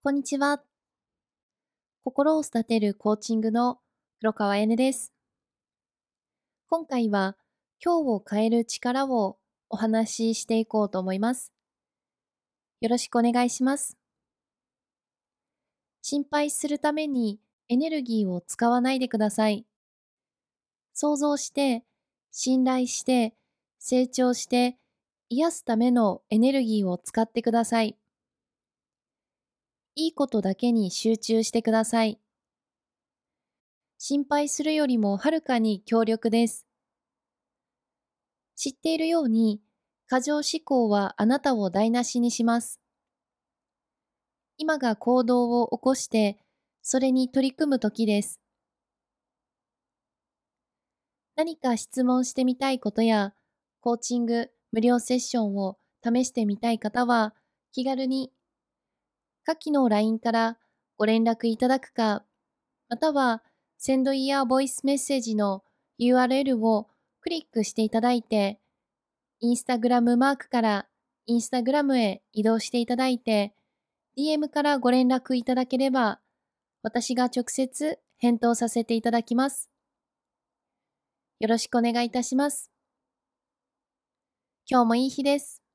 こんにちは。心を育てるコーチングの黒川えねです。今回は今日を変える力をお話ししていこうと思います。よろしくお願いします。心配するためにエネルギーを使わないでください。想像して、信頼して、成長して、癒すためのエネルギーを使ってください。いいことだけに集中してください。心配するよりもはるかに強力です。知っているように、過剰思考はあなたを台無しにします。今が行動を起こして、それに取り組む時です。何か質問してみたいことや、コーチング、無料セッションを試してみたい方は、気軽に下記の LINE からご連絡いただくか、または、センドイヤーボイスメッセージの URL をクリックしていただいて、インスタグラムマークからインスタグラムへ移動していただいて、DM からご連絡いただければ、私が直接返答させていただきます。よろしくお願いいたします。今日もいい日です。